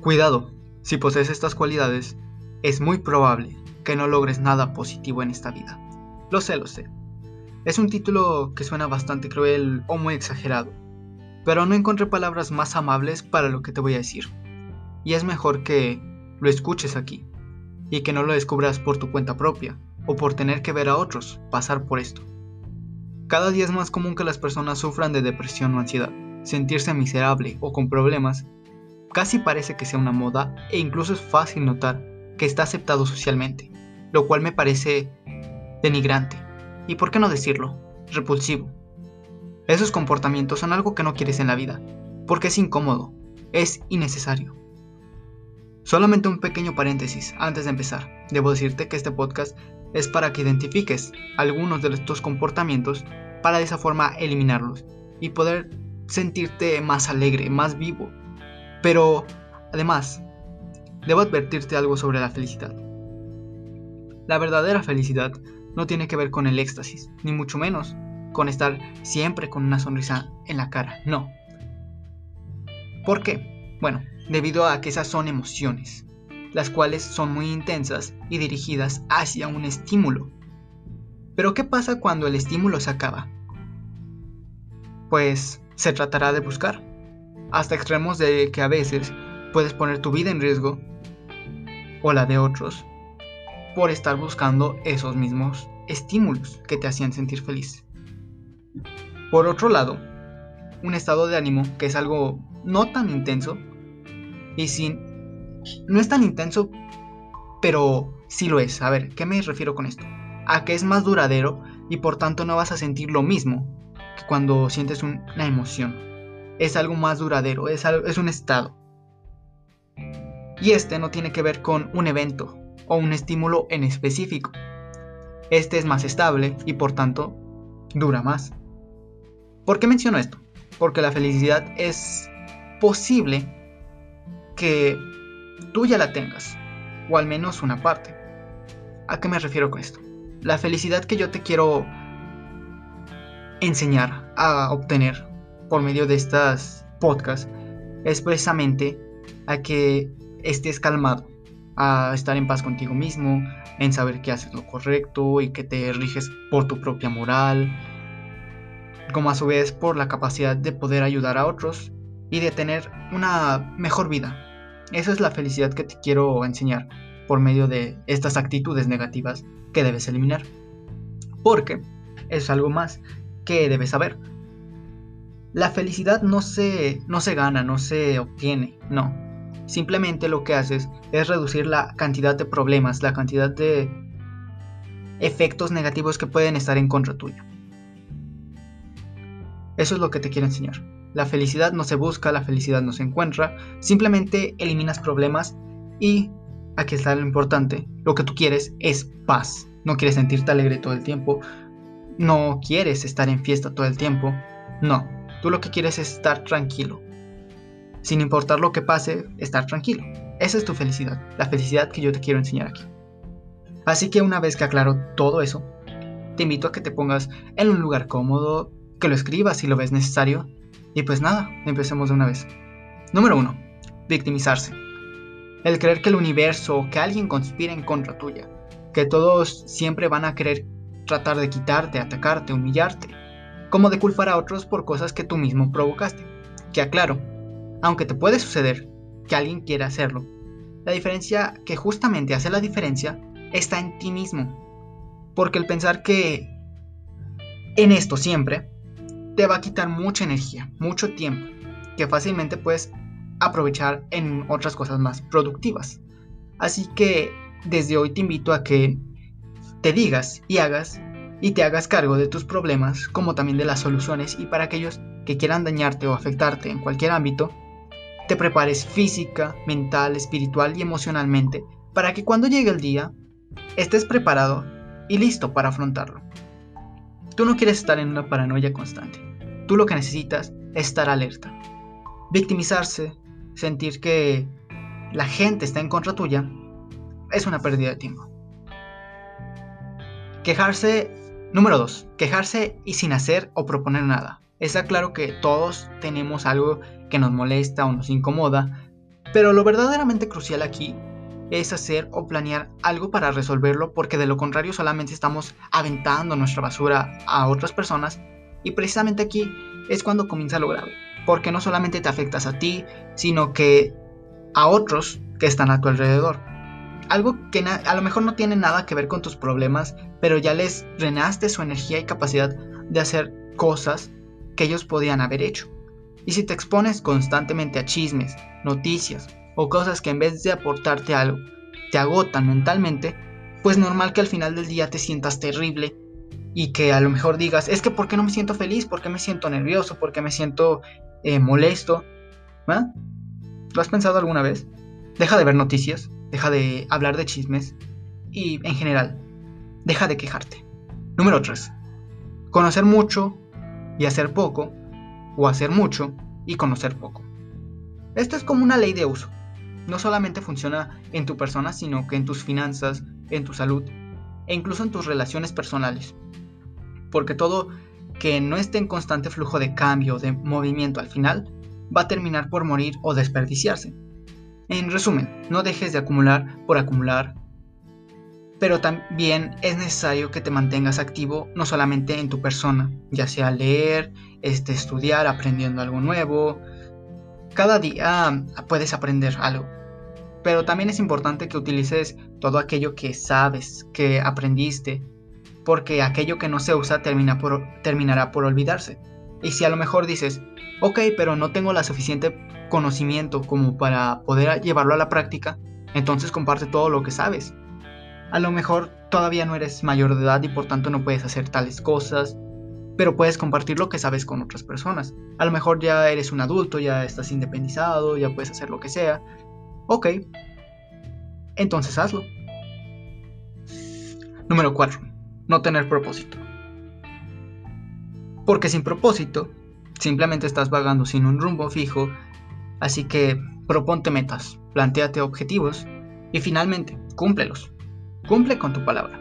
Cuidado, si posees estas cualidades, es muy probable que no logres nada positivo en esta vida. Lo sé, lo sé. Es un título que suena bastante cruel o muy exagerado, pero no encontré palabras más amables para lo que te voy a decir. Y es mejor que lo escuches aquí, y que no lo descubras por tu cuenta propia, o por tener que ver a otros pasar por esto. Cada día es más común que las personas sufran de depresión o ansiedad. Sentirse miserable o con problemas casi parece que sea una moda e incluso es fácil notar que está aceptado socialmente, lo cual me parece denigrante y, por qué no decirlo, repulsivo. Esos comportamientos son algo que no quieres en la vida, porque es incómodo, es innecesario. Solamente un pequeño paréntesis antes de empezar. Debo decirte que este podcast es para que identifiques algunos de estos comportamientos para de esa forma eliminarlos y poder sentirte más alegre, más vivo pero, además, debo advertirte algo sobre la felicidad. La verdadera felicidad no tiene que ver con el éxtasis, ni mucho menos con estar siempre con una sonrisa en la cara, no. ¿Por qué? Bueno, debido a que esas son emociones, las cuales son muy intensas y dirigidas hacia un estímulo. Pero ¿qué pasa cuando el estímulo se acaba? Pues se tratará de buscar hasta extremos de que a veces puedes poner tu vida en riesgo o la de otros por estar buscando esos mismos estímulos que te hacían sentir feliz. Por otro lado, un estado de ánimo que es algo no tan intenso y sin no es tan intenso, pero sí lo es. A ver, ¿qué me refiero con esto? A que es más duradero y por tanto no vas a sentir lo mismo que cuando sientes una emoción es algo más duradero, es, es un estado. Y este no tiene que ver con un evento o un estímulo en específico. Este es más estable y por tanto dura más. ¿Por qué menciono esto? Porque la felicidad es posible que tú ya la tengas, o al menos una parte. ¿A qué me refiero con esto? La felicidad que yo te quiero enseñar a obtener por medio de estas podcasts es precisamente a que estés calmado, a estar en paz contigo mismo, en saber que haces lo correcto y que te riges por tu propia moral, como a su vez por la capacidad de poder ayudar a otros y de tener una mejor vida. Esa es la felicidad que te quiero enseñar por medio de estas actitudes negativas que debes eliminar. Porque es algo más que debes saber. La felicidad no se, no se gana, no se obtiene, no. Simplemente lo que haces es reducir la cantidad de problemas, la cantidad de efectos negativos que pueden estar en contra tuya. Eso es lo que te quiero enseñar. La felicidad no se busca, la felicidad no se encuentra, simplemente eliminas problemas y, aquí está lo importante, lo que tú quieres es paz. No quieres sentirte alegre todo el tiempo, no quieres estar en fiesta todo el tiempo, no, Tú lo que quieres es estar tranquilo. Sin importar lo que pase, estar tranquilo. Esa es tu felicidad, la felicidad que yo te quiero enseñar aquí. Así que una vez que aclaro todo eso, te invito a que te pongas en un lugar cómodo, que lo escribas si lo ves necesario. Y pues nada, empecemos de una vez. Número 1. Victimizarse. El creer que el universo o que alguien conspira en contra tuya. Que todos siempre van a querer tratar de quitarte, atacarte, humillarte como de culpar a otros por cosas que tú mismo provocaste. Que aclaro, aunque te puede suceder que alguien quiera hacerlo, la diferencia que justamente hace la diferencia está en ti mismo. Porque el pensar que en esto siempre te va a quitar mucha energía, mucho tiempo, que fácilmente puedes aprovechar en otras cosas más productivas. Así que desde hoy te invito a que te digas y hagas y te hagas cargo de tus problemas como también de las soluciones y para aquellos que quieran dañarte o afectarte en cualquier ámbito, te prepares física, mental, espiritual y emocionalmente para que cuando llegue el día estés preparado y listo para afrontarlo. Tú no quieres estar en una paranoia constante. Tú lo que necesitas es estar alerta. Victimizarse, sentir que la gente está en contra tuya, es una pérdida de tiempo. Quejarse Número 2. Quejarse y sin hacer o proponer nada. Está claro que todos tenemos algo que nos molesta o nos incomoda Pero lo verdaderamente crucial aquí es hacer o planear algo para resolverlo porque de lo contrario solamente estamos aventando nuestra basura a otras personas y precisamente aquí es cuando comienza lo grave, porque no solamente te afectas a ti, sino que a otros que están a tu alrededor. Algo que a lo mejor no tiene nada que ver con tus problemas, pero ya les drenaste su energía y capacidad de hacer cosas que ellos podían haber hecho. Y si te expones constantemente a chismes, noticias o cosas que en vez de aportarte algo te agotan mentalmente, pues normal que al final del día te sientas terrible y que a lo mejor digas, es que ¿por qué no me siento feliz? ¿Por qué me siento nervioso? ¿Por qué me siento eh, molesto? ¿Lo has pensado alguna vez? Deja de ver noticias, deja de hablar de chismes y en general, deja de quejarte. Número 3. Conocer mucho y hacer poco, o hacer mucho y conocer poco. Esto es como una ley de uso. No solamente funciona en tu persona, sino que en tus finanzas, en tu salud e incluso en tus relaciones personales porque todo que no esté en constante flujo de cambio, de movimiento al final, va a terminar por morir o desperdiciarse. En resumen, no dejes de acumular por acumular, pero también es necesario que te mantengas activo no solamente en tu persona, ya sea leer, este, estudiar, aprendiendo algo nuevo. Cada día puedes aprender algo, pero también es importante que utilices todo aquello que sabes, que aprendiste, porque aquello que no se usa termina por, terminará por olvidarse. Y si a lo mejor dices, ok, pero no tengo la suficiente conocimiento como para poder llevarlo a la práctica, entonces comparte todo lo que sabes. A lo mejor todavía no eres mayor de edad y por tanto no puedes hacer tales cosas, pero puedes compartir lo que sabes con otras personas. A lo mejor ya eres un adulto, ya estás independizado, ya puedes hacer lo que sea. Ok, entonces hazlo. Número 4 no tener propósito. Porque sin propósito, simplemente estás vagando sin un rumbo fijo, así que proponte metas, planteate objetivos y finalmente, cúmplelos. Cumple con tu palabra.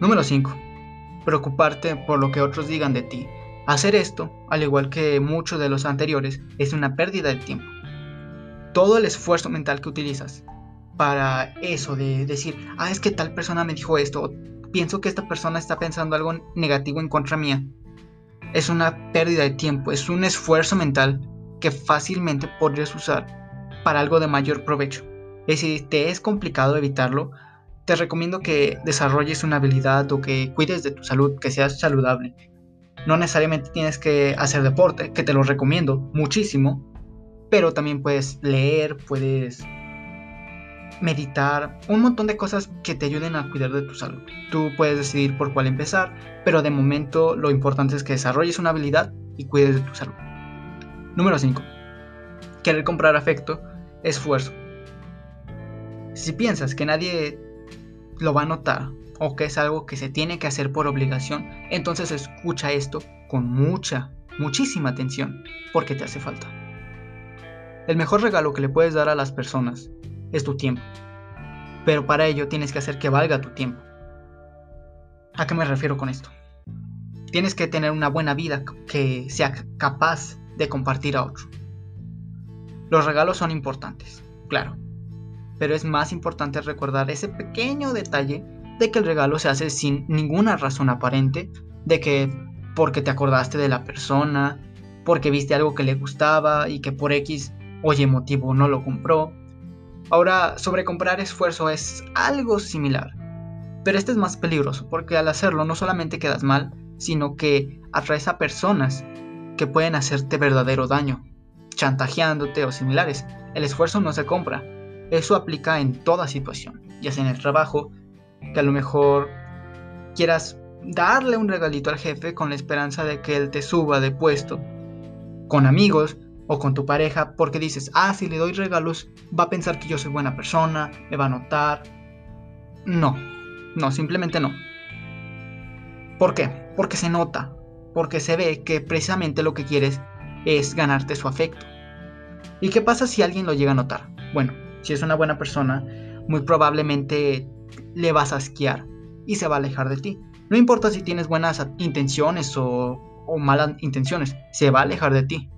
Número 5. Preocuparte por lo que otros digan de ti. Hacer esto, al igual que muchos de los anteriores, es una pérdida de tiempo. Todo el esfuerzo mental que utilizas para eso de decir, ah, es que tal persona me dijo esto, pienso que esta persona está pensando algo negativo en contra mía. Es una pérdida de tiempo, es un esfuerzo mental que fácilmente podrías usar para algo de mayor provecho. Y si te es complicado evitarlo, te recomiendo que desarrolles una habilidad o que cuides de tu salud, que seas saludable. No necesariamente tienes que hacer deporte, que te lo recomiendo muchísimo, pero también puedes leer, puedes meditar, un montón de cosas que te ayuden a cuidar de tu salud. Tú puedes decidir por cuál empezar, pero de momento lo importante es que desarrolles una habilidad y cuides de tu salud. Número 5. Querer comprar afecto, esfuerzo. Si piensas que nadie lo va a notar o que es algo que se tiene que hacer por obligación, entonces escucha esto con mucha, muchísima atención, porque te hace falta. El mejor regalo que le puedes dar a las personas es tu tiempo. Pero para ello tienes que hacer que valga tu tiempo. ¿A qué me refiero con esto? Tienes que tener una buena vida que sea capaz de compartir a otro. Los regalos son importantes, claro, pero es más importante recordar ese pequeño detalle de que el regalo se hace sin ninguna razón aparente, de que porque te acordaste de la persona, porque viste algo que le gustaba y que por X o Y motivo no lo compró, Ahora, sobrecomprar esfuerzo es algo similar, pero este es más peligroso porque al hacerlo no solamente quedas mal, sino que atraes a personas que pueden hacerte verdadero daño, chantajeándote o similares. El esfuerzo no se compra, eso aplica en toda situación, ya sea en el trabajo, que a lo mejor quieras darle un regalito al jefe con la esperanza de que él te suba de puesto, con amigos, o con tu pareja porque dices, ah, si le doy regalos va a pensar que yo soy buena persona, me va a notar. No, no, simplemente no. ¿Por qué? Porque se nota, porque se ve que precisamente lo que quieres es ganarte su afecto. ¿Y qué pasa si alguien lo llega a notar? Bueno, si es una buena persona, muy probablemente le vas a asquear y se va a alejar de ti. No importa si tienes buenas intenciones o, o malas intenciones, se va a alejar de ti.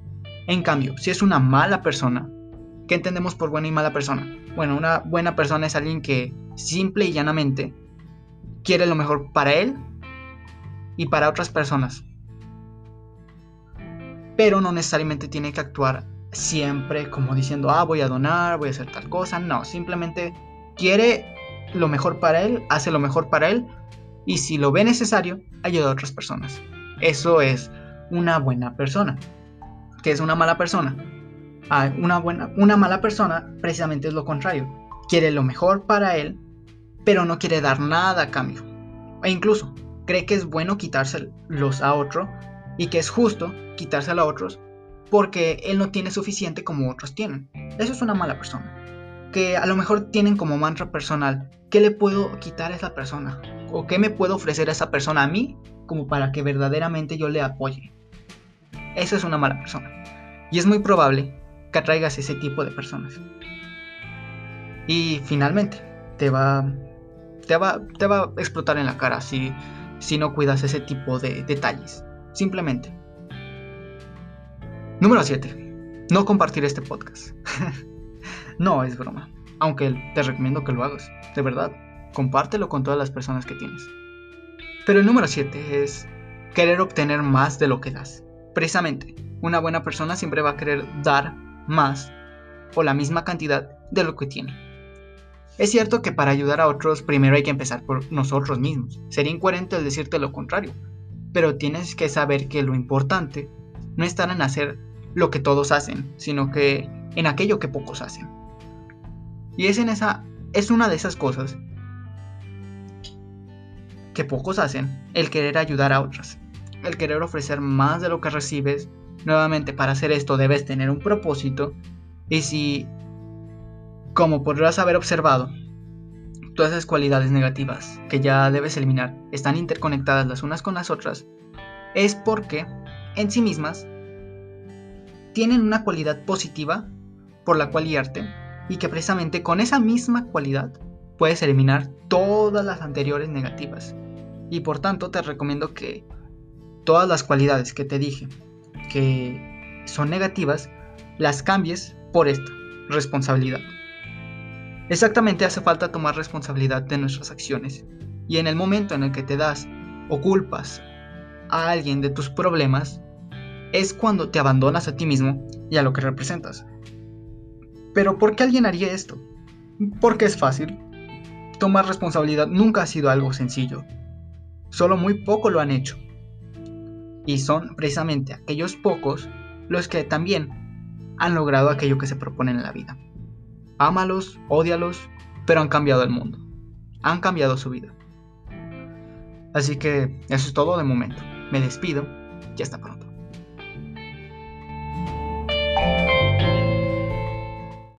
En cambio, si es una mala persona, ¿Qué entendemos por buena y mala persona? Bueno, una buena persona es alguien que simple y llanamente quiere lo mejor para él y para otras personas. Pero no necesariamente tiene que actuar siempre como diciendo, ah, voy a donar, voy a hacer tal cosa. No, simplemente quiere lo mejor para él, hace lo mejor para él y si lo ve necesario, ayuda a otras personas. Eso es una buena persona. ¿Qué es una mala persona? Ah, una, buena, una mala persona precisamente es lo contrario. Quiere lo mejor para él, pero no quiere dar nada a cambio. E incluso cree que es bueno quitárselos a otro y que es justo quitárselo a otros porque él no tiene suficiente como otros tienen. Eso es una mala persona. Que a lo mejor tienen como mantra personal, ¿qué le puedo quitar a esa persona? ¿O qué me puedo ofrecer a esa persona a mí como para que verdaderamente yo le apoye? Eso es una mala persona. Y es muy probable que atraigas ese tipo de personas. Y finalmente, te va, te va, te va a explotar en la cara si, si no cuidas ese tipo de detalles. Simplemente. Número 7. No compartir este podcast. no, es broma. Aunque te recomiendo que lo hagas. De verdad, compártelo con todas las personas que tienes. Pero el número 7 es querer obtener más de lo que das. Precisamente, una buena persona siempre va a querer dar más o la misma cantidad de lo que tiene. Es cierto que para ayudar a otros primero hay que empezar por nosotros mismos. Sería incoherente el decirte lo contrario. Pero tienes que saber que lo importante no está en hacer lo que todos hacen, sino que en aquello que pocos hacen. Y es en esa es una de esas cosas que pocos hacen, el querer ayudar a otras, el querer ofrecer más de lo que recibes. Nuevamente, para hacer esto debes tener un propósito y si como podrás haber observado, todas esas cualidades negativas que ya debes eliminar están interconectadas las unas con las otras, es porque en sí mismas tienen una cualidad positiva por la cual guiarte y que precisamente con esa misma cualidad puedes eliminar todas las anteriores negativas. Y por tanto te recomiendo que todas las cualidades que te dije que son negativas, las cambies por esta responsabilidad. Exactamente hace falta tomar responsabilidad de nuestras acciones. Y en el momento en el que te das o culpas a alguien de tus problemas, es cuando te abandonas a ti mismo y a lo que representas. Pero ¿por qué alguien haría esto? Porque es fácil. Tomar responsabilidad nunca ha sido algo sencillo. Solo muy poco lo han hecho. Y son precisamente aquellos pocos los que también han logrado aquello que se proponen en la vida. Ámalos, odialos, pero han cambiado el mundo. Han cambiado su vida. Así que eso es todo de momento. Me despido y hasta pronto.